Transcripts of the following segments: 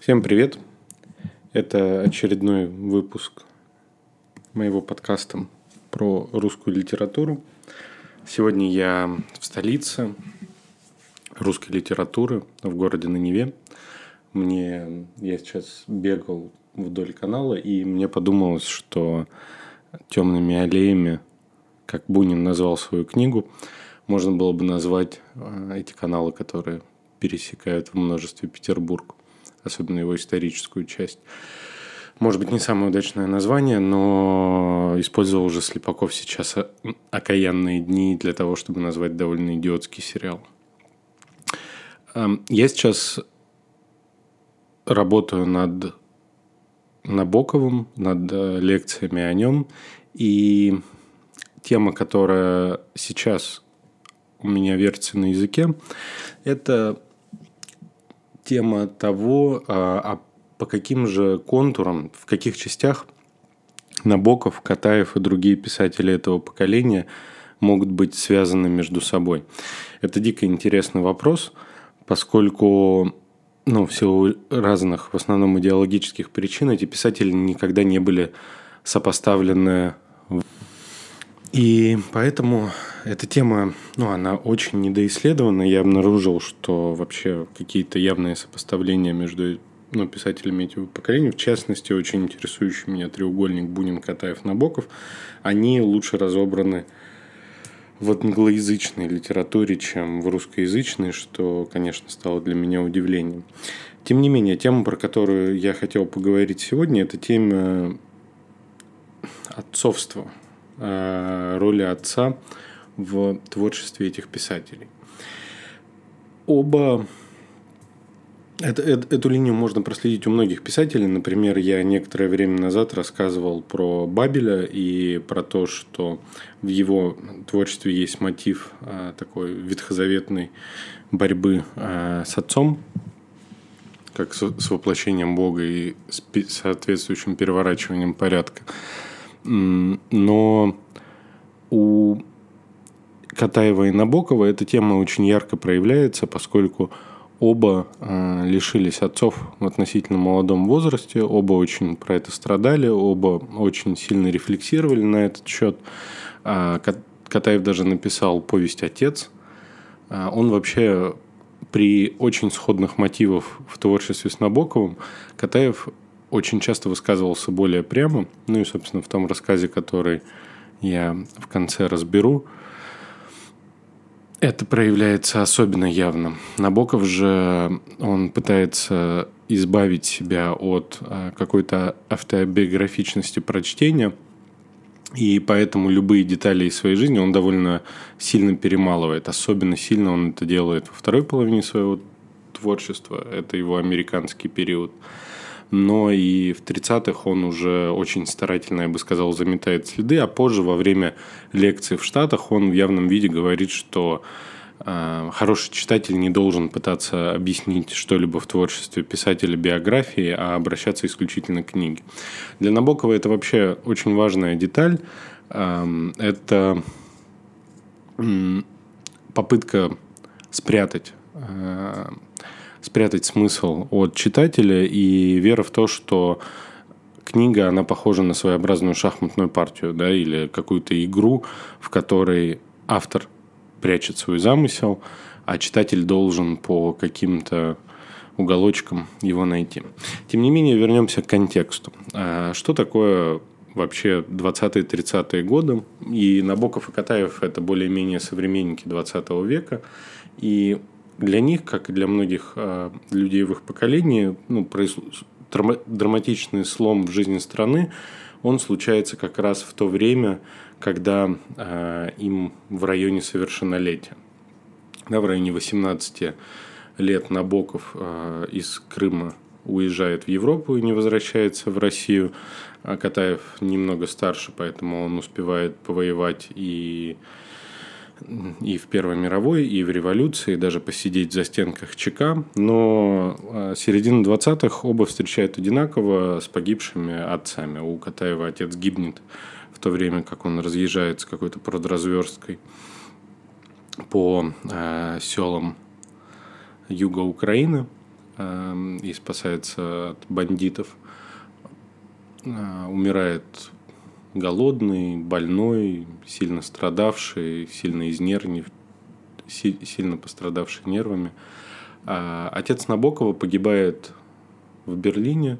Всем привет! Это очередной выпуск моего подкаста про русскую литературу. Сегодня я в столице русской литературы в городе на Неве. Мне я сейчас бегал вдоль канала, и мне подумалось, что темными аллеями, как Бунин назвал свою книгу, можно было бы назвать э, эти каналы, которые пересекают в множестве Петербург, особенно его историческую часть. Может быть, не самое удачное название, но использовал уже Слепаков сейчас «Окаянные дни» для того, чтобы назвать довольно идиотский сериал. Эм, я сейчас работаю над Набоковым, над э, лекциями о нем, и тема, которая сейчас у меня вертится на языке, это тема того, а, а по каким же контурам, в каких частях Набоков, Катаев и другие писатели этого поколения могут быть связаны между собой. Это дико интересный вопрос, поскольку ну, в силу разных, в основном идеологических причин, эти писатели никогда не были сопоставлены. И поэтому эта тема, ну, она очень недоисследована. Я обнаружил, что вообще какие-то явные сопоставления между ну, писателями этих поколений, в частности, очень интересующий меня треугольник Бунин, Катаев, Набоков, они лучше разобраны в англоязычной литературе, чем в русскоязычной, что, конечно, стало для меня удивлением. Тем не менее, тема, про которую я хотел поговорить сегодня, это тема отцовства, роли отца в творчестве этих писателей. Оба это, эту линию можно проследить у многих писателей. Например, я некоторое время назад рассказывал про Бабеля и про то, что в его творчестве есть мотив а, такой ветхозаветной борьбы а, с отцом, как с, с воплощением Бога и с соответствующим переворачиванием порядка. Но у Катаева и Набокова эта тема очень ярко проявляется, поскольку Оба э, лишились отцов в относительно молодом возрасте, оба очень про это страдали, оба очень сильно рефлексировали на этот счет. Э, Катаев даже написал повесть «Отец». Э, он вообще при очень сходных мотивах в творчестве с Набоковым Катаев очень часто высказывался более прямо. Ну и, собственно, в том рассказе, который я в конце разберу – это проявляется особенно явно. Набоков же, он пытается избавить себя от а, какой-то автобиографичности прочтения, и поэтому любые детали из своей жизни он довольно сильно перемалывает. Особенно сильно он это делает во второй половине своего творчества. Это его американский период но и в 30-х он уже очень старательно, я бы сказал, заметает следы, а позже во время лекции в Штатах он в явном виде говорит, что э, хороший читатель не должен пытаться объяснить что-либо в творчестве писателя биографии, а обращаться исключительно к книге. Для Набокова это вообще очень важная деталь. Э, это попытка спрятать э, спрятать смысл от читателя и вера в то, что книга, она похожа на своеобразную шахматную партию, да, или какую-то игру, в которой автор прячет свой замысел, а читатель должен по каким-то уголочкам его найти. Тем не менее, вернемся к контексту. А что такое вообще 20-30-е годы? И Набоков и Катаев – это более-менее современники 20 века. И для них, как и для многих э, людей в их поколении, ну, драматичный слом в жизни страны, он случается как раз в то время, когда э, им в районе совершеннолетия. Да, в районе 18 лет Набоков э, из Крыма уезжает в Европу и не возвращается в Россию. А Катаев немного старше, поэтому он успевает повоевать и и в Первой мировой, и в революции, даже посидеть за стенках ЧК. Но а, середина 20-х оба встречают одинаково с погибшими отцами. У Катаева отец гибнет в то время, как он разъезжает какой-то продразверсткой по э, селам юга Украины. э, и спасается от бандитов. Э, умирает голодный, больной, сильно страдавший, сильно изнервнив, сильно пострадавший нервами. А отец Набокова погибает в Берлине.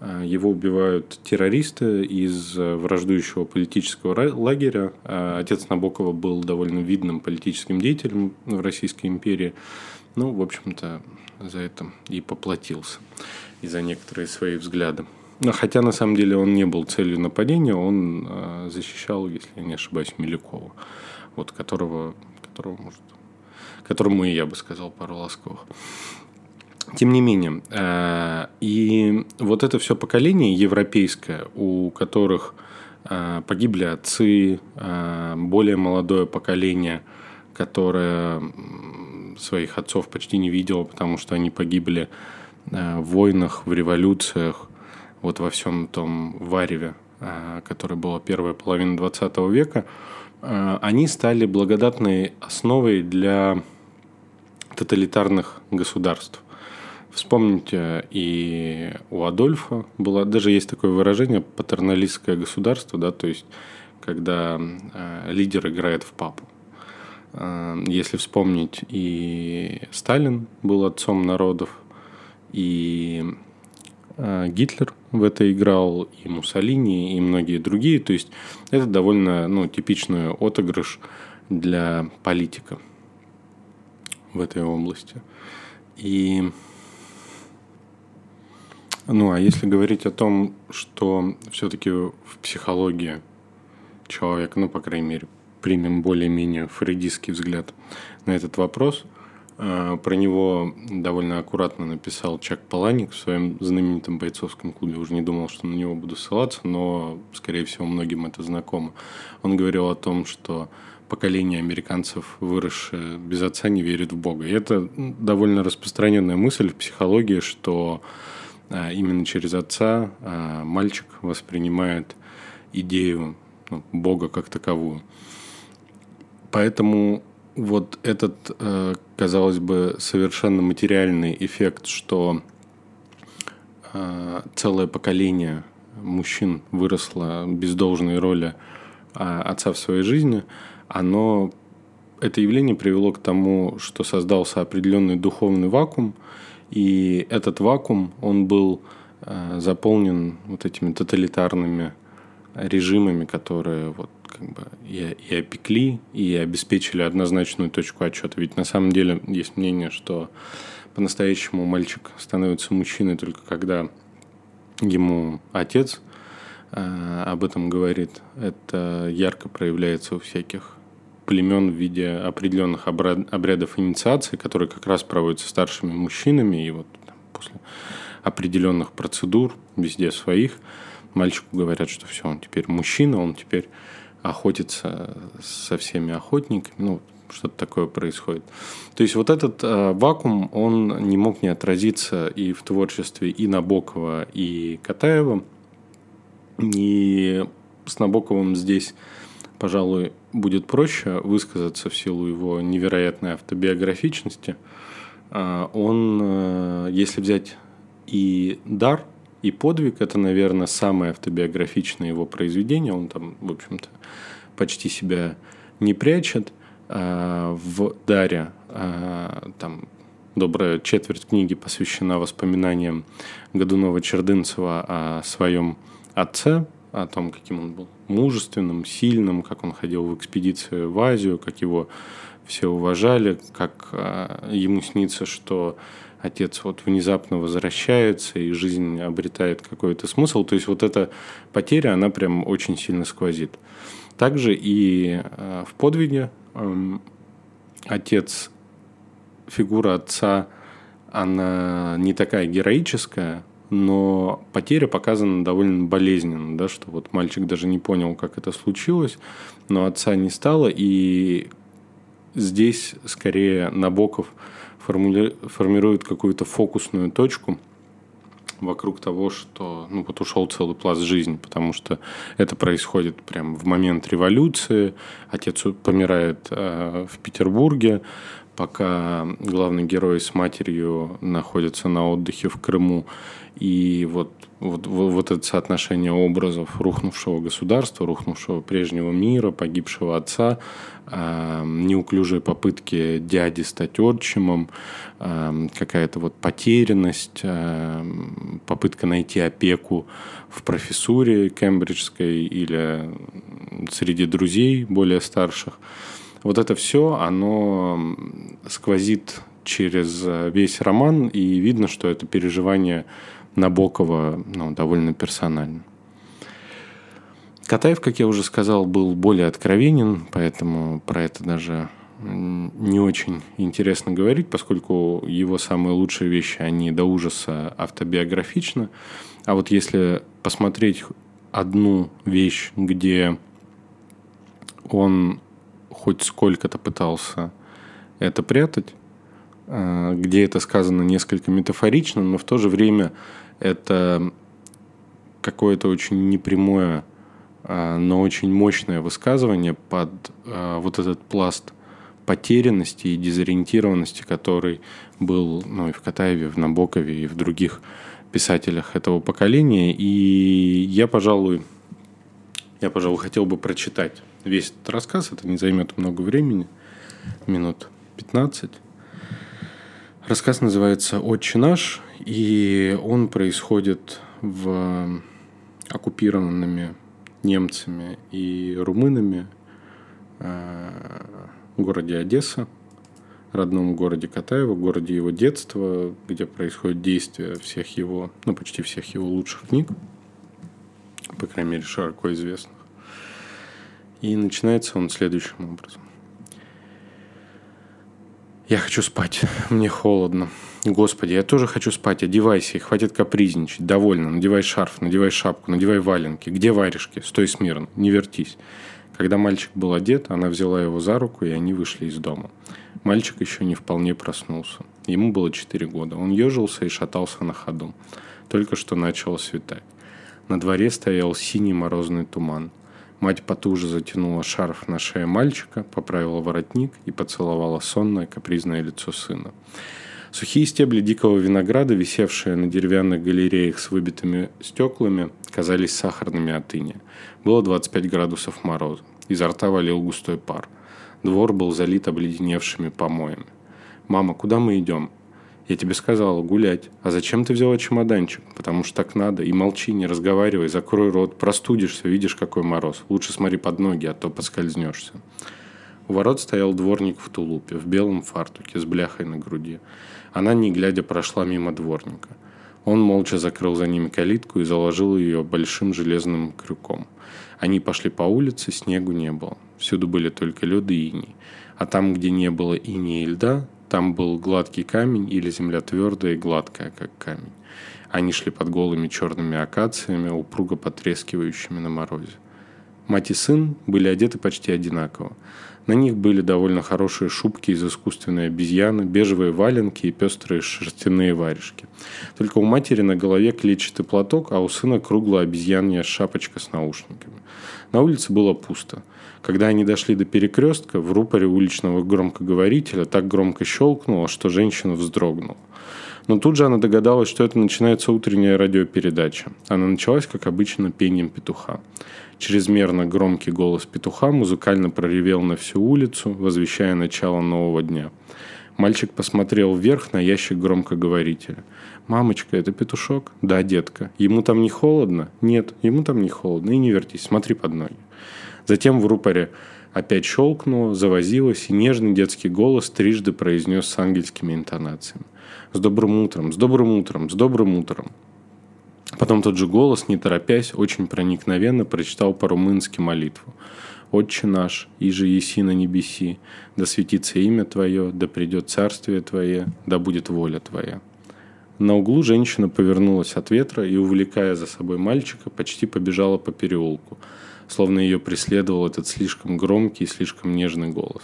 А, его убивают террористы из враждующего политического лагеря. А, отец Набокова был довольно видным политическим деятелем в Российской империи. Ну, в общем-то, за это и поплатился. И за некоторые свои взгляды. Но хотя на самом деле он не был целью нападения, он э, защищал, если я не ошибаюсь, Милюкова, вот которого, которого может, которому и я бы сказал пару ласковых. Тем не менее, э, и вот это все поколение европейское, у которых э, погибли отцы, более молодое поколение, которое своих отцов почти не видело, потому что они погибли в войнах, в революциях, вот во всем том вареве, а, которое было первая половина 20 века, а, они стали благодатной основой для тоталитарных государств. Вспомните, и у Адольфа было, даже есть такое выражение, патерналистское государство, да, то есть когда э, лидер играет в папу. Э, если вспомнить, и Сталин был отцом народов, и Гитлер в это играл, и Муссолини, и многие другие. То есть это довольно ну, типичный отыгрыш для политика в этой области. И ну, а если говорить о том, что все-таки в психологии человека, ну, по крайней мере, примем более-менее фрейдистский взгляд на этот вопрос – Э, про него довольно аккуратно написал Чак Паланик в своем знаменитом бойцовском клубе. Уже не думал, что на него буду ссылаться, но, скорее всего, многим это знакомо. Он говорил о том, что поколение американцев, выросшее без отца, не верит в Бога. И это довольно распространенная мысль в психологии, что э, именно через отца э, мальчик воспринимает идею ну, Бога как таковую. Поэтому вот этот, э, казалось бы, совершенно материальный эффект, что э, целое поколение мужчин выросло без должной роли а, отца в своей жизни, оно, это явление привело к тому, что создался определенный духовный вакуум, и этот вакуум, он был э, заполнен вот этими тоталитарными режимами, которые вот как бы и, и опекли, и обеспечили однозначную точку отчета. Ведь на самом деле есть мнение, что по-настоящему мальчик становится мужчиной только когда ему отец э, об этом говорит. Это ярко проявляется у всяких племен в виде определенных обрядов инициации, которые как раз проводятся старшими мужчинами, и вот после определенных процедур, везде своих, мальчику говорят, что все, он теперь мужчина, он теперь охотится со всеми охотниками, ну, что-то такое происходит. То есть вот этот э, вакуум, он не мог не отразиться и в творчестве и Набокова, и Катаева. И с Набоковым здесь, пожалуй, будет проще высказаться в силу его невероятной автобиографичности. Э, он, э, если взять и дар и подвиг – это, наверное, самое автобиографичное его произведение. Он там, в общем-то, почти себя не прячет. А, в «Даре» а, там добрая четверть книги посвящена воспоминаниям Годунова-Чердынцева о своем отце, о том, каким он был мужественным, сильным, как он ходил в экспедицию в Азию, как его все уважали, как а, ему снится, что отец вот внезапно возвращается, и жизнь обретает какой-то смысл. То есть вот эта потеря, она прям очень сильно сквозит. Также и э, в подвиге эм, отец, фигура отца, она не такая героическая, но потеря показана довольно болезненно, да, что вот мальчик даже не понял, как это случилось, но отца не стало, и здесь скорее Набоков – формули... формирует какую-то фокусную точку вокруг того, что ну, вот ушел целый пласт жизни, потому что это происходит прямо в момент революции. Отец помирает э, в Петербурге, пока главный герой с матерью находятся на отдыхе в Крыму. И вот, вот, вот это соотношение образов рухнувшего государства, рухнувшего прежнего мира, погибшего отца, э, неуклюжие попытки дяди стать отчимом, э, какая-то вот потерянность, э, попытка найти опеку в профессуре кембриджской или среди друзей более старших – вот это все, оно сквозит через э, весь роман, и видно, что это переживание Набокова ну, довольно персонально. Катаев, как я уже сказал, был более откровенен, поэтому про это даже не очень интересно говорить, поскольку его самые лучшие вещи, они до ужаса автобиографичны. А вот если посмотреть одну вещь, где он хоть сколько-то пытался это прятать, э, где это сказано несколько метафорично, но в то же время это какое-то очень непрямое, э, но очень мощное высказывание под э, вот этот пласт потерянности и дезориентированности, который был ну, и в Катаеве, в Набокове, и в других писателях этого поколения. И я, пожалуй, я, пожалуй, хотел бы прочитать весь этот рассказ. Это не займет много времени, минут 15. Рассказ называется «Отче наш», и он происходит в оккупированными немцами и румынами э, городе Одесса, родном городе Катаева, городе его детства, где происходит действие всех его, ну, почти всех его лучших книг, по крайней мере, широко известных. И начинается он следующим образом. Я хочу спать. Мне холодно. Господи, я тоже хочу спать. Одевайся и хватит капризничать. Довольно. Надевай шарф, надевай шапку, надевай валенки. Где варежки? Стой смирно. Не вертись. Когда мальчик был одет, она взяла его за руку, и они вышли из дома. Мальчик еще не вполне проснулся. Ему было четыре года. Он ежился и шатался на ходу. Только что начало светать. На дворе стоял синий морозный туман. Мать потуже затянула шарф на шее мальчика, поправила воротник и поцеловала сонное капризное лицо сына. Сухие стебли дикого винограда, висевшие на деревянных галереях с выбитыми стеклами, казались сахарными от иния. Было 25 градусов мороза. Изо рта валил густой пар. Двор был залит обледеневшими помоями. «Мама, куда мы идем?» Я тебе сказала гулять. А зачем ты взяла чемоданчик? Потому что так надо. И молчи, не разговаривай, закрой рот. Простудишься, видишь, какой мороз. Лучше смотри под ноги, а то поскользнешься. У ворот стоял дворник в тулупе, в белом фартуке, с бляхой на груди. Она, не глядя, прошла мимо дворника. Он молча закрыл за ними калитку и заложил ее большим железным крюком. Они пошли по улице, снегу не было. Всюду были только лед и иней. А там, где не было иней и льда, там был гладкий камень или земля твердая и гладкая, как камень. Они шли под голыми черными акациями, упруго потрескивающими на морозе. Мать и сын были одеты почти одинаково. На них были довольно хорошие шубки из искусственной обезьяны, бежевые валенки и пестрые шерстяные варежки. Только у матери на голове клетчатый платок, а у сына круглая обезьянья шапочка с наушниками. На улице было пусто – когда они дошли до перекрестка, в рупоре уличного громкоговорителя так громко щелкнуло, что женщина вздрогнула. Но тут же она догадалась, что это начинается утренняя радиопередача. Она началась, как обычно, пением петуха. Чрезмерно громкий голос петуха музыкально проревел на всю улицу, возвещая начало нового дня. Мальчик посмотрел вверх на ящик громкоговорителя. «Мамочка, это петушок?» «Да, детка. Ему там не холодно?» «Нет, ему там не холодно. И не вертись, смотри под ноги». Затем в рупоре опять щелкнуло, завозилось, и нежный детский голос трижды произнес с ангельскими интонациями. «С добрым утром, с добрым утром, с добрым утром». Потом тот же голос, не торопясь, очень проникновенно прочитал по-румынски молитву. «Отче наш, иже еси на небеси, да светится имя Твое, да придет царствие Твое, да будет воля Твоя». На углу женщина повернулась от ветра и, увлекая за собой мальчика, почти побежала по переулку – словно ее преследовал этот слишком громкий и слишком нежный голос.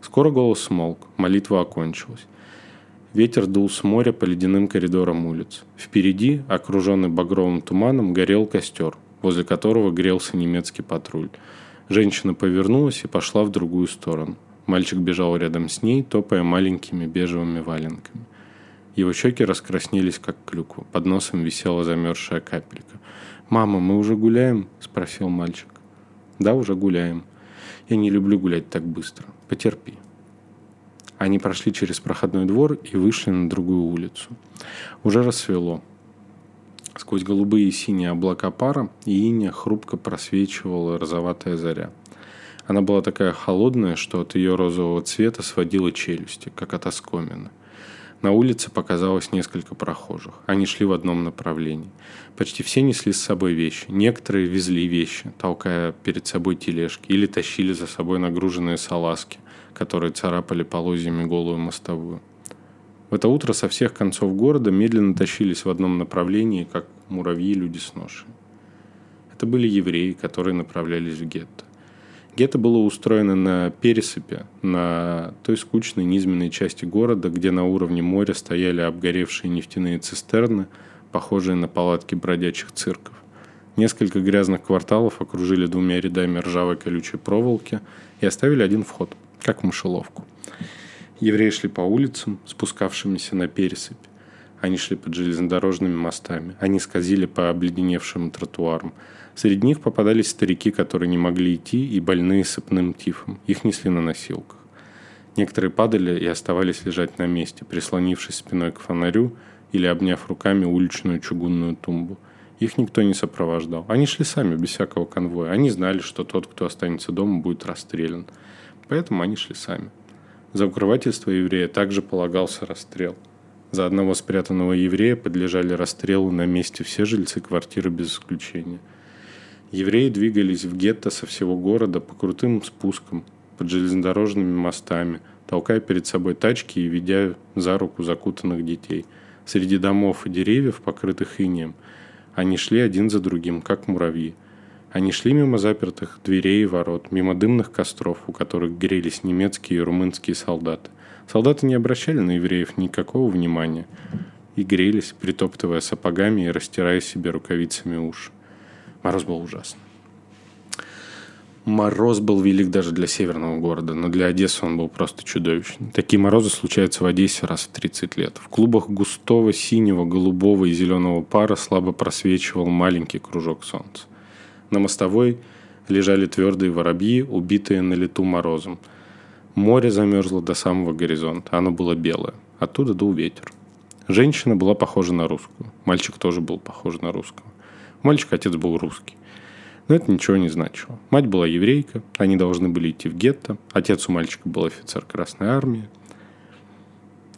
Скоро голос смолк, молитва окончилась. Ветер дул с моря по ледяным коридорам улиц. Впереди, окруженный багровым туманом, горел костер, возле которого грелся немецкий патруль. Женщина повернулась и пошла в другую сторону. Мальчик бежал рядом с ней, топая маленькими бежевыми валенками. Его щеки раскраснелись, как клюква. Под носом висела замерзшая капелька. «Мама, мы уже гуляем?» – спросил мальчик. «Да, уже гуляем. Я не люблю гулять так быстро. Потерпи». Они прошли через проходной двор и вышли на другую улицу. Уже рассвело. Сквозь голубые и синие облака пара и иния хрупко просвечивала розоватая заря. Она была такая холодная, что от ее розового цвета сводила челюсти, как от оскомины. На улице показалось несколько прохожих. Они шли в одном направлении. Почти все несли с собой вещи. Некоторые везли вещи, толкая перед собой тележки, или тащили за собой нагруженные салазки, которые царапали полозьями голую мостовую. В это утро со всех концов города медленно тащились в одном направлении, как муравьи люди с ношей. Это были евреи, которые направлялись в гетто. Гетто было устроено на пересыпе, на той скучной низменной части города, где на уровне моря стояли обгоревшие нефтяные цистерны, похожие на палатки бродячих цирков. Несколько грязных кварталов окружили двумя рядами ржавой колючей проволоки и оставили один вход, как в мышеловку. Евреи шли по улицам, спускавшимися на пересыпь. Они шли под железнодорожными мостами. Они скользили по обледеневшим тротуарам. Среди них попадались старики, которые не могли идти, и больные сыпным тифом. Их несли на носилках. Некоторые падали и оставались лежать на месте, прислонившись спиной к фонарю или обняв руками уличную чугунную тумбу. Их никто не сопровождал. Они шли сами, без всякого конвоя. Они знали, что тот, кто останется дома, будет расстрелян. Поэтому они шли сами. За укрывательство еврея также полагался расстрел. За одного спрятанного еврея подлежали расстрелу на месте все жильцы квартиры без исключения – Евреи двигались в гетто со всего города по крутым спускам, под железнодорожными мостами, толкая перед собой тачки и ведя за руку закутанных детей. Среди домов и деревьев, покрытых инеем, они шли один за другим, как муравьи. Они шли мимо запертых дверей и ворот, мимо дымных костров, у которых грелись немецкие и румынские солдаты. Солдаты не обращали на евреев никакого внимания и грелись, притоптывая сапогами и растирая себе рукавицами уши. Мороз был ужасный. Мороз был велик даже для северного города, но для Одессы он был просто чудовищный. Такие морозы случаются в Одессе раз в 30 лет. В клубах густого синего, голубого и зеленого пара слабо просвечивал маленький кружок солнца. На мостовой лежали твердые воробьи, убитые на лету морозом. Море замерзло до самого горизонта, оно было белое. Оттуда дул ветер. Женщина была похожа на русскую. Мальчик тоже был похож на русского. Мальчик отец был русский. Но это ничего не значило. Мать была еврейка, они должны были идти в гетто. Отец у мальчика был офицер Красной Армии.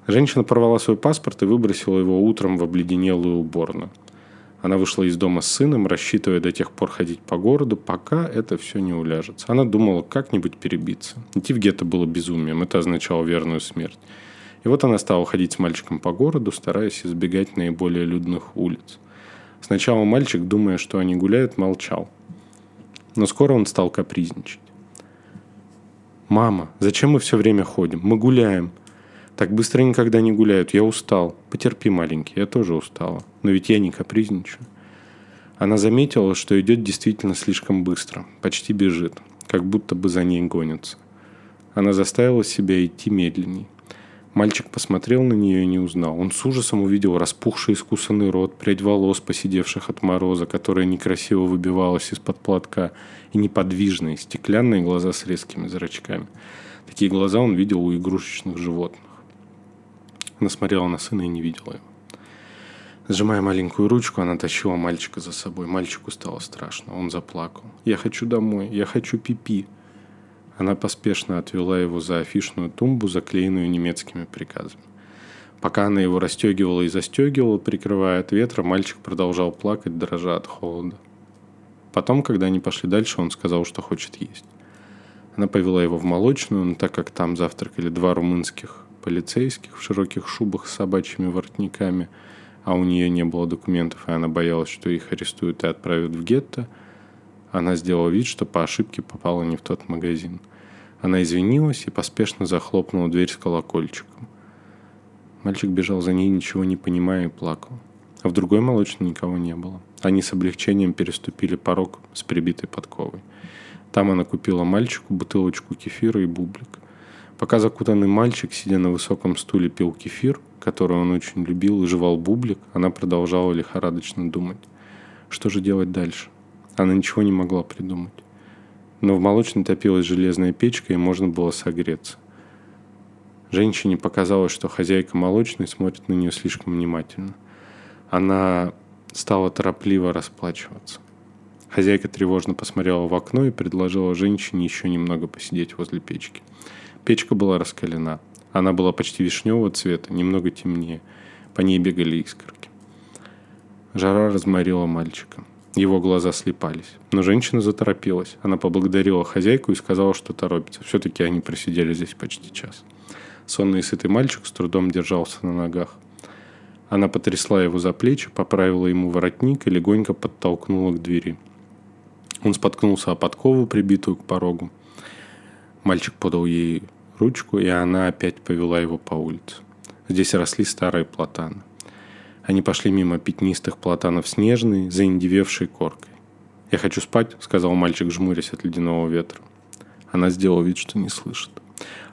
Женщина порвала свой паспорт и выбросила его утром в обледенелую уборную. Она вышла из дома с сыном, рассчитывая до тех пор ходить по городу, пока это все не уляжется. Она думала как-нибудь перебиться. Идти в гетто было безумием, это означало верную смерть. И вот она стала ходить с мальчиком по городу, стараясь избегать наиболее людных улиц. Сначала мальчик, думая, что они гуляют, молчал. Но скоро он стал капризничать. «Мама, зачем мы все время ходим? Мы гуляем. Так быстро никогда не гуляют. Я устал. Потерпи, маленький, я тоже устала. Но ведь я не капризничаю». Она заметила, что идет действительно слишком быстро, почти бежит, как будто бы за ней гонятся. Она заставила себя идти медленней. Мальчик посмотрел на нее и не узнал. Он с ужасом увидел распухший искусанный рот, прядь волос, посидевших от мороза, которая некрасиво выбивалась из-под платка, и неподвижные, стеклянные глаза с резкими зрачками. Такие глаза он видел у игрушечных животных. Она смотрела на сына и не видела его. Сжимая маленькую ручку, она тащила мальчика за собой. Мальчику стало страшно. Он заплакал. «Я хочу домой. Я хочу пипи». -пи. Она поспешно отвела его за афишную тумбу, заклеенную немецкими приказами. Пока она его расстегивала и застегивала, прикрывая от ветра, мальчик продолжал плакать, дрожа от холода. Потом, когда они пошли дальше, он сказал, что хочет есть. Она повела его в молочную, но так как там завтракали два румынских полицейских в широких шубах с собачьими воротниками, а у нее не было документов, и она боялась, что их арестуют и отправят в гетто – она сделала вид, что по ошибке попала не в тот магазин. Она извинилась и поспешно захлопнула дверь с колокольчиком. Мальчик бежал за ней, ничего не понимая, и плакал. А в другой молочной никого не было. Они с облегчением переступили порог с прибитой подковой. Там она купила мальчику бутылочку кефира и бублик. Пока закутанный мальчик, сидя на высоком стуле, пил кефир, который он очень любил, и жевал бублик, она продолжала лихорадочно думать. Что же делать дальше? Она ничего не могла придумать. Но в молочной топилась железная печка, и можно было согреться. Женщине показалось, что хозяйка молочной смотрит на нее слишком внимательно. Она стала торопливо расплачиваться. Хозяйка тревожно посмотрела в окно и предложила женщине еще немного посидеть возле печки. Печка была раскалена. Она была почти вишневого цвета, немного темнее. По ней бегали искорки. Жара разморила мальчика. Его глаза слепались. Но женщина заторопилась. Она поблагодарила хозяйку и сказала, что торопится. Все-таки они просидели здесь почти час. Сонный и сытый мальчик с трудом держался на ногах. Она потрясла его за плечи, поправила ему воротник и легонько подтолкнула к двери. Он споткнулся о подкову, прибитую к порогу. Мальчик подал ей ручку, и она опять повела его по улице. Здесь росли старые платаны. Они пошли мимо пятнистых платанов снежной, заиндевевшей коркой. «Я хочу спать», — сказал мальчик, жмурясь от ледяного ветра. Она сделала вид, что не слышит.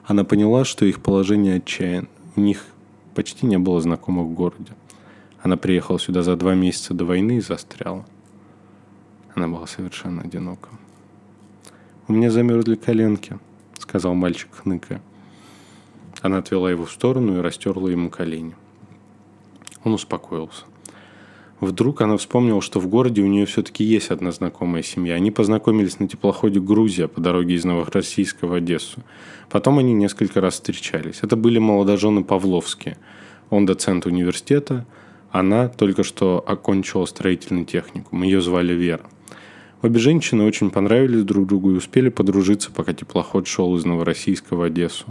Она поняла, что их положение отчаян. У них почти не было знакомых в городе. Она приехала сюда за два месяца до войны и застряла. Она была совершенно одинока. «У меня замерзли коленки», — сказал мальчик, хныкая. Она отвела его в сторону и растерла ему колени. Он успокоился. Вдруг она вспомнила, что в городе у нее все-таки есть одна знакомая семья. Они познакомились на теплоходе «Грузия» по дороге из Новороссийска в Одессу. Потом они несколько раз встречались. Это были молодожены Павловские. Он доцент университета, она только что окончила строительный техникум. Ее звали Вера. Обе женщины очень понравились друг другу и успели подружиться, пока теплоход шел из Новороссийска в Одессу.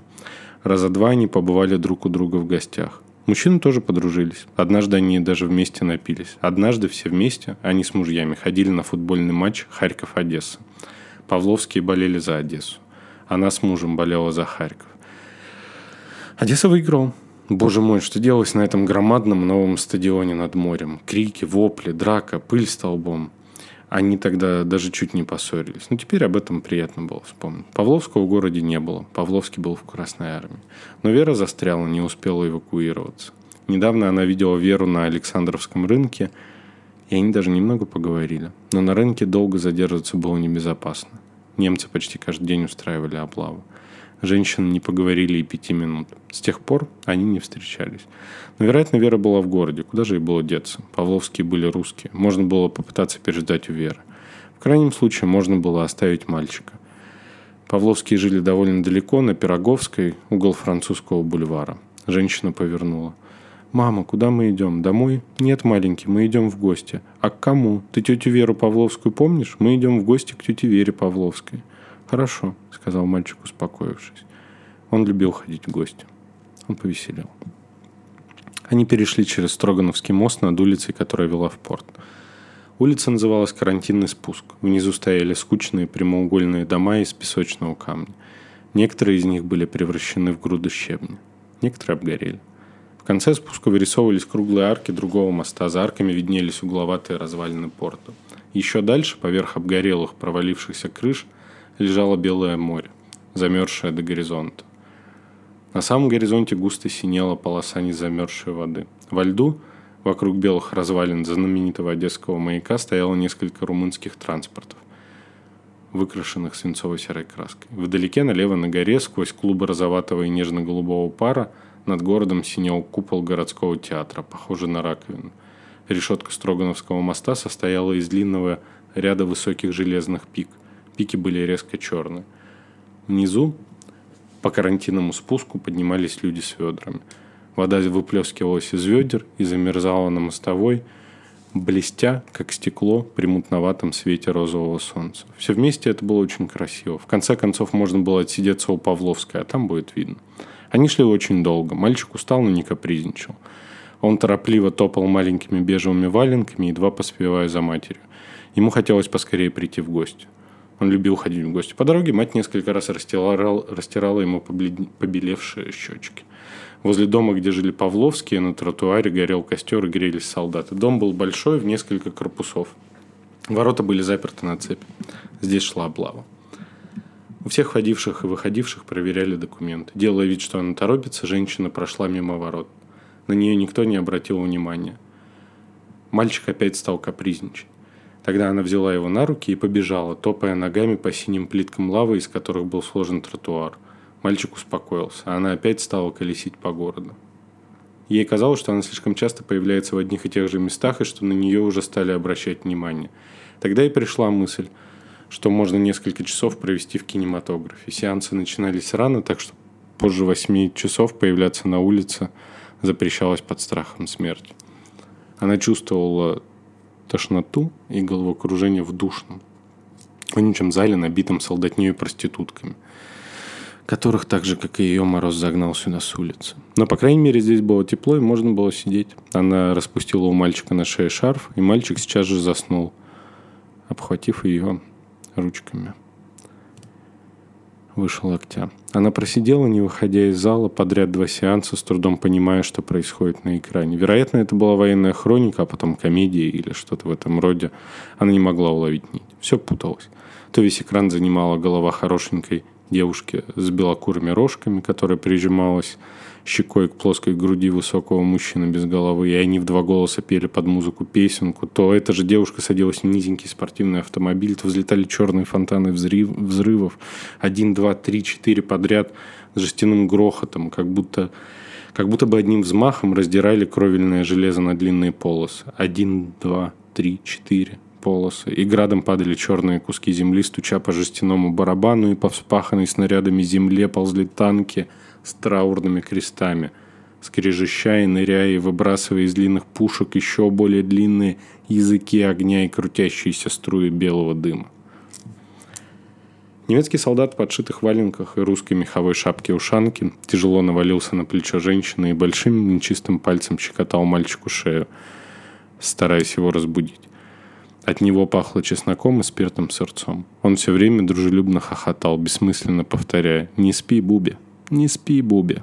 Раза два они побывали друг у друга в гостях. Мужчины тоже подружились. Однажды они даже вместе напились. Однажды все вместе, они с мужьями, ходили на футбольный матч Харьков-Одесса. Павловские болели за Одессу. Она с мужем болела за Харьков. Одесса выиграл. Боже мой, что делалось на этом громадном новом стадионе над морем? Крики, вопли, драка, пыль столбом. Они тогда даже чуть не поссорились. Но теперь об этом приятно было вспомнить. Павловского в городе не было. Павловский был в Красной Армии. Но Вера застряла, не успела эвакуироваться. Недавно она видела Веру на Александровском рынке, и они даже немного поговорили. Но на рынке долго задерживаться было небезопасно. Немцы почти каждый день устраивали облаву. Женщины не поговорили и пяти минут. С тех пор они не встречались. Но, вероятно, Вера была в городе. Куда же ей было деться? Павловские были русские. Можно было попытаться переждать у Веры. В крайнем случае, можно было оставить мальчика. Павловские жили довольно далеко, на Пироговской, угол французского бульвара. Женщина повернула. «Мама, куда мы идем? Домой?» «Нет, маленький, мы идем в гости». «А к кому? Ты тетю Веру Павловскую помнишь? Мы идем в гости к тете Вере Павловской». «Хорошо», — сказал мальчик, успокоившись. Он любил ходить в гости. Он повеселел. Они перешли через Строгановский мост над улицей, которая вела в порт. Улица называлась Карантинный спуск. Внизу стояли скучные прямоугольные дома из песочного камня. Некоторые из них были превращены в груды щебня. Некоторые обгорели. В конце спуска вырисовывались круглые арки другого моста. За арками виднелись угловатые развалины порта. Еще дальше, поверх обгорелых провалившихся крыш – лежало белое море, замерзшее до горизонта. На самом горизонте густо синела полоса незамерзшей воды. Во льду, вокруг белых развалин знаменитого одесского маяка, стояло несколько румынских транспортов, выкрашенных свинцово-серой краской. Вдалеке, налево на горе, сквозь клубы розоватого и нежно-голубого пара, над городом синел купол городского театра, похожий на раковину. Решетка Строгановского моста состояла из длинного ряда высоких железных пик – Пики были резко черные. Внизу по карантинному спуску поднимались люди с ведрами. Вода выплескивалась из ведер и замерзала на мостовой, блестя, как стекло, при мутноватом свете розового солнца. Все вместе это было очень красиво. В конце концов, можно было отсидеться у Павловской, а там будет видно. Они шли очень долго. Мальчик устал, но не капризничал. Он торопливо топал маленькими бежевыми валенками, едва поспевая за матерью. Ему хотелось поскорее прийти в гости. Он любил ходить в гости. По дороге мать несколько раз растирала, растирала ему побелевшие щечки. Возле дома, где жили Павловские, на тротуаре горел костер и грелись солдаты. Дом был большой, в несколько корпусов. Ворота были заперты на цепь. Здесь шла облава. У всех входивших и выходивших проверяли документы. Делая вид, что она торопится, женщина прошла мимо ворот. На нее никто не обратил внимания. Мальчик опять стал капризничать. Тогда она взяла его на руки и побежала, топая ногами по синим плиткам лавы, из которых был сложен тротуар. Мальчик успокоился, а она опять стала колесить по городу. Ей казалось, что она слишком часто появляется в одних и тех же местах, и что на нее уже стали обращать внимание. Тогда и пришла мысль, что можно несколько часов провести в кинематографе. Сеансы начинались рано, так что позже восьми часов появляться на улице запрещалось под страхом смерти. Она чувствовала тошноту и головокружение в душном, вонючем зале, набитом солдатней и проститутками, которых так же, как и ее, Мороз загнал сюда с улицы. Но, по крайней мере, здесь было тепло, и можно было сидеть. Она распустила у мальчика на шее шарф, и мальчик сейчас же заснул, обхватив ее ручками выше локтя. Она просидела, не выходя из зала, подряд два сеанса, с трудом понимая, что происходит на экране. Вероятно, это была военная хроника, а потом комедия или что-то в этом роде. Она не могла уловить нить. Все путалось. То весь экран занимала голова хорошенькой девушки с белокурыми рожками, которая прижималась щекой к плоской груди высокого мужчины без головы, и они в два голоса пели под музыку песенку, то эта же девушка садилась в низенький спортивный автомобиль, то взлетали черные фонтаны взрыв, взрывов, один, два, три, четыре подряд с жестяным грохотом, как будто, как будто бы одним взмахом раздирали кровельное железо на длинные полосы. Один, два, три, четыре полосы, и градом падали черные куски земли, стуча по жестяному барабану, и по вспаханной снарядами земле ползли танки – с траурными крестами, скрежеща и ныряя и выбрасывая из длинных пушек еще более длинные языки огня и крутящиеся струи белого дыма. Немецкий солдат в подшитых валенках и русской меховой шапке-ушанки тяжело навалился на плечо женщины и большим нечистым пальцем щекотал мальчику шею, стараясь его разбудить. От него пахло чесноком и спиртом сырцом. Он все время дружелюбно хохотал, бессмысленно повторяя «Не спи, Буби, «Не спи, Буби».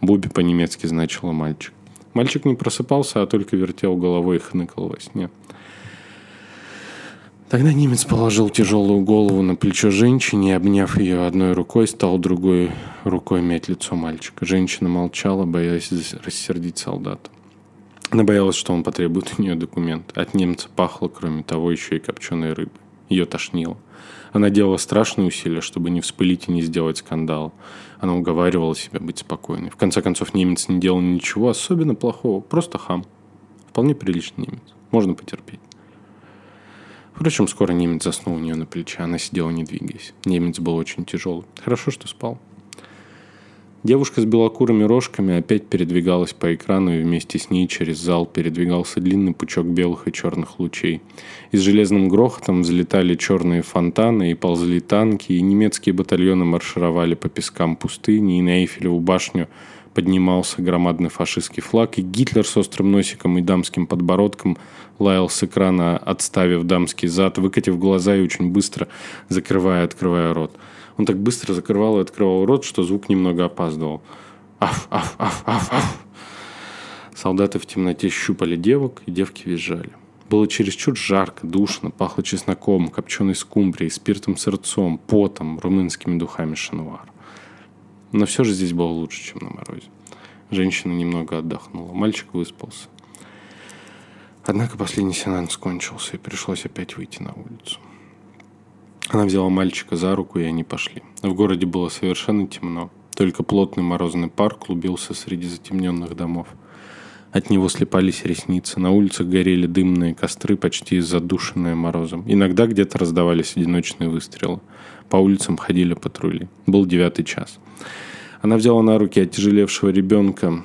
Буби по-немецки значило «мальчик». Мальчик не просыпался, а только вертел головой и хныкал во сне. Тогда немец положил тяжелую голову на плечо женщине и, обняв ее одной рукой, стал другой рукой мять лицо мальчика. Женщина молчала, боясь рассердить солдата. Она боялась, что он потребует у нее документ. От немца пахло, кроме того, еще и копченой рыбой. Ее тошнило. Она делала страшные усилия, чтобы не вспылить и не сделать скандал. Она уговаривала себя быть спокойной. В конце концов, немец не делал ничего особенно плохого. Просто хам. Вполне приличный немец. Можно потерпеть. Впрочем, скоро немец заснул у нее на плече. Она сидела, не двигаясь. Немец был очень тяжелый. Хорошо, что спал. Девушка с белокурыми рожками опять передвигалась по экрану, и вместе с ней через зал передвигался длинный пучок белых и черных лучей. И с железным грохотом взлетали черные фонтаны, и ползли танки, и немецкие батальоны маршировали по пескам пустыни, и на Эйфелеву башню поднимался громадный фашистский флаг, и Гитлер с острым носиком и дамским подбородком лаял с экрана, отставив дамский зад, выкатив глаза и очень быстро закрывая и открывая рот – он так быстро закрывал и открывал рот, что звук немного опаздывал. Аф, аф, аф, аф, аф. Солдаты в темноте щупали девок, и девки визжали. Было чересчур жарко, душно, пахло чесноком, копченой скумбрией, спиртом сырцом, потом, румынскими духами шануар. Но все же здесь было лучше, чем на морозе. Женщина немного отдохнула, мальчик выспался. Однако последний сеанс кончился, и пришлось опять выйти на улицу. Она взяла мальчика за руку, и они пошли. В городе было совершенно темно. Только плотный морозный пар клубился среди затемненных домов. От него слепались ресницы. На улицах горели дымные костры, почти задушенные морозом. Иногда где-то раздавались одиночные выстрелы. По улицам ходили патрули. Был девятый час. Она взяла на руки оттяжелевшего ребенка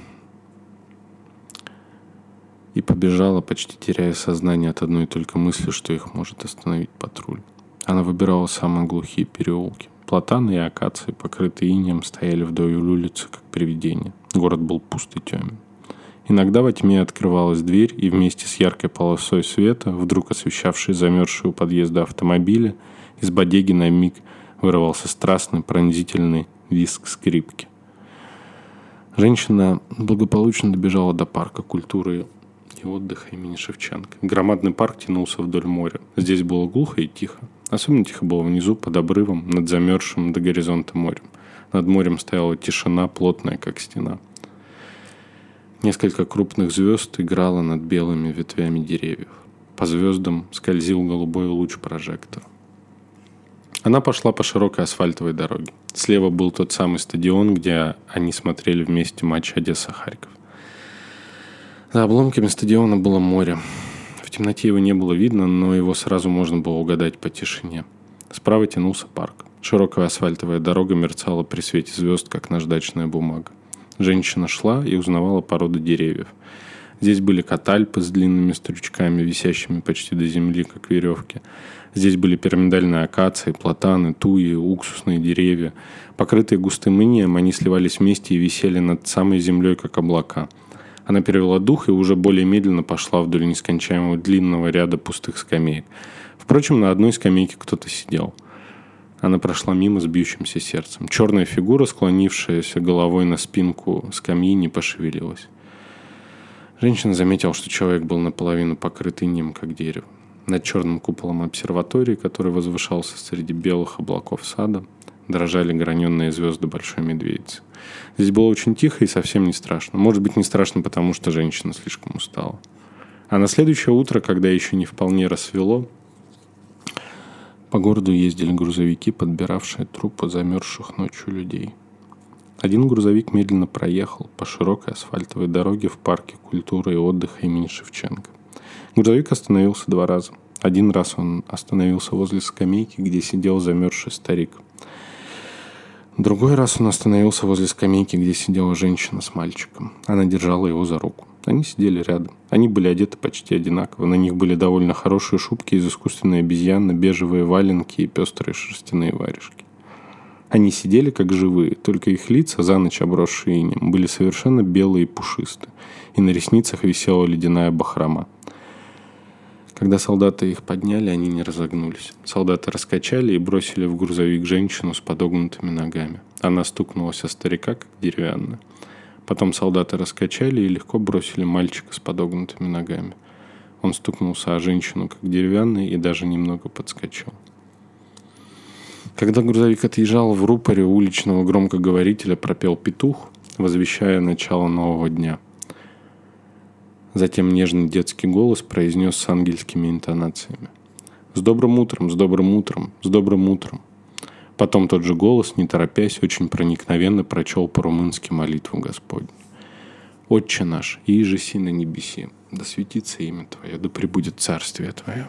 и побежала, почти теряя сознание от одной только мысли, что их может остановить патруль. Она выбирала самые глухие переулки. Платаны и акации, покрытые инеем, стояли вдоль улицы, как привидения. Город был пуст и темен. Иногда во тьме открывалась дверь, и вместе с яркой полосой света, вдруг освещавшей замерзшие у подъезда автомобиля, из бодеги на миг вырывался страстный, пронзительный виск скрипки. Женщина благополучно добежала до парка культуры и отдыха имени Шевченко. Громадный парк тянулся вдоль моря. Здесь было глухо и тихо. Особенно тихо было внизу, под обрывом, над замерзшим до горизонта морем. Над морем стояла тишина, плотная, как стена. Несколько крупных звезд играло над белыми ветвями деревьев. По звездам скользил голубой луч прожектора. Она пошла по широкой асфальтовой дороге. Слева был тот самый стадион, где они смотрели вместе матч Одесса-Харьков. За обломками стадиона было море. Темноте его не было видно, но его сразу можно было угадать по тишине. Справа тянулся парк. Широкая асфальтовая дорога мерцала при свете звезд, как наждачная бумага. Женщина шла и узнавала породу деревьев. Здесь были катальпы с длинными стручками, висящими почти до земли, как веревки. Здесь были пирамидальные акации, платаны, туи, уксусные деревья. Покрытые густым инием, они сливались вместе и висели над самой землей, как облака. Она перевела дух и уже более медленно пошла вдоль нескончаемого длинного ряда пустых скамеек. Впрочем, на одной скамейке кто-то сидел. Она прошла мимо с бьющимся сердцем. Черная фигура, склонившаяся головой на спинку скамьи, не пошевелилась. Женщина заметила, что человек был наполовину покрыт инем, как дерево. Над черным куполом обсерватории, который возвышался среди белых облаков сада, дрожали граненные звезды Большой Медведицы. Здесь было очень тихо и совсем не страшно. Может быть, не страшно, потому что женщина слишком устала. А на следующее утро, когда еще не вполне рассвело, по городу ездили грузовики, подбиравшие трупы замерзших ночью людей. Один грузовик медленно проехал по широкой асфальтовой дороге в парке культуры и отдыха имени Шевченко. Грузовик остановился два раза. Один раз он остановился возле скамейки, где сидел замерзший старик. Другой раз он остановился возле скамейки, где сидела женщина с мальчиком. Она держала его за руку. Они сидели рядом. Они были одеты почти одинаково. На них были довольно хорошие шубки из искусственной обезьяны, бежевые валенки и пестрые шерстяные варежки. Они сидели как живые, только их лица, за ночь обросшие инем, были совершенно белые и пушистые, и на ресницах висела ледяная бахрома. Когда солдаты их подняли, они не разогнулись. Солдаты раскачали и бросили в грузовик женщину с подогнутыми ногами. Она стукнулась о старика, как деревянная. Потом солдаты раскачали и легко бросили мальчика с подогнутыми ногами. Он стукнулся о женщину, как деревянный, и даже немного подскочил. Когда грузовик отъезжал в рупоре уличного громкоговорителя, пропел петух, возвещая начало нового дня – Затем нежный детский голос произнес с ангельскими интонациями. «С добрым утром, с добрым утром, с добрым утром». Потом тот же голос, не торопясь, очень проникновенно прочел по-румынски молитву Господню. «Отче наш, и же си на небеси, да светится имя Твое, да пребудет царствие Твое».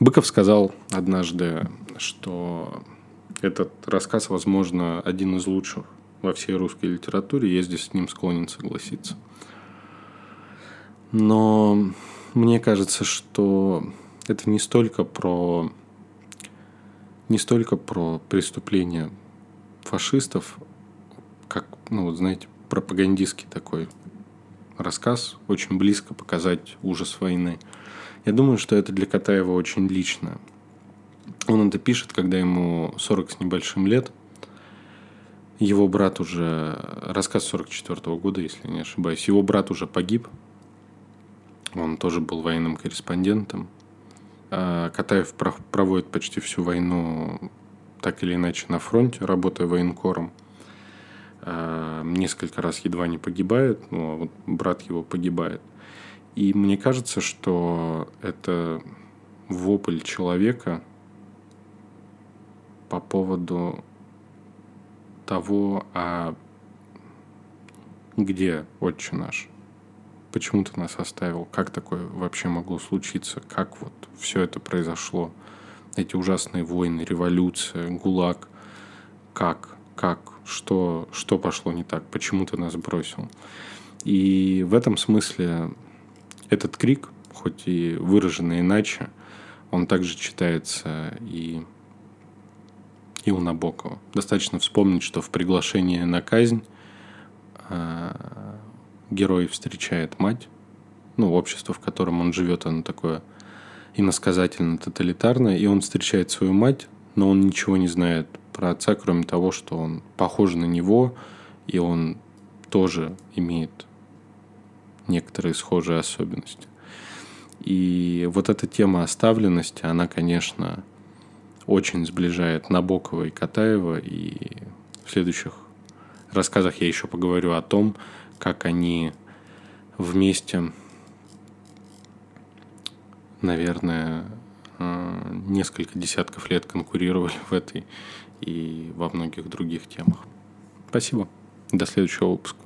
Быков сказал однажды, что этот рассказ, возможно, один из лучших во всей русской литературе, я здесь с ним склонен согласиться – но мне кажется, что это не столько про не столько про преступления фашистов, как, ну, вот знаете, пропагандистский такой рассказ, очень близко показать ужас войны. Я думаю, что это для Катаева очень лично. Он это пишет, когда ему 40 с небольшим лет. Его брат уже... Рассказ 44 -го года, если не ошибаюсь. Его брат уже погиб он тоже был военным корреспондентом. А Катаев проводит почти всю войну так или иначе на фронте, работая военкором. А, несколько раз едва не погибает, но вот брат его погибает. И мне кажется, что это вопль человека по поводу того, а где отче наш? Почему ты нас оставил, как такое вообще могло случиться, как вот все это произошло, эти ужасные войны, революция, ГУЛАГ, как, как, что, что пошло не так, почему ты нас бросил. И в этом смысле этот крик, хоть и выраженный иначе, он также читается и, и у Набокова. Достаточно вспомнить, что в приглашении на казнь а, герой встречает мать, ну, общество, в котором он живет, оно такое иносказательно-тоталитарное, и он встречает свою мать, но он ничего не знает про отца, кроме того, что он похож на него, и он тоже имеет некоторые схожие особенности. И вот эта тема оставленности, она, конечно, очень сближает Набокова и Катаева. И в следующих рассказах я еще поговорю о том, как они вместе, наверное, э, несколько десятков лет конкурировали в этой и во многих других темах. Спасибо. До следующего выпуска.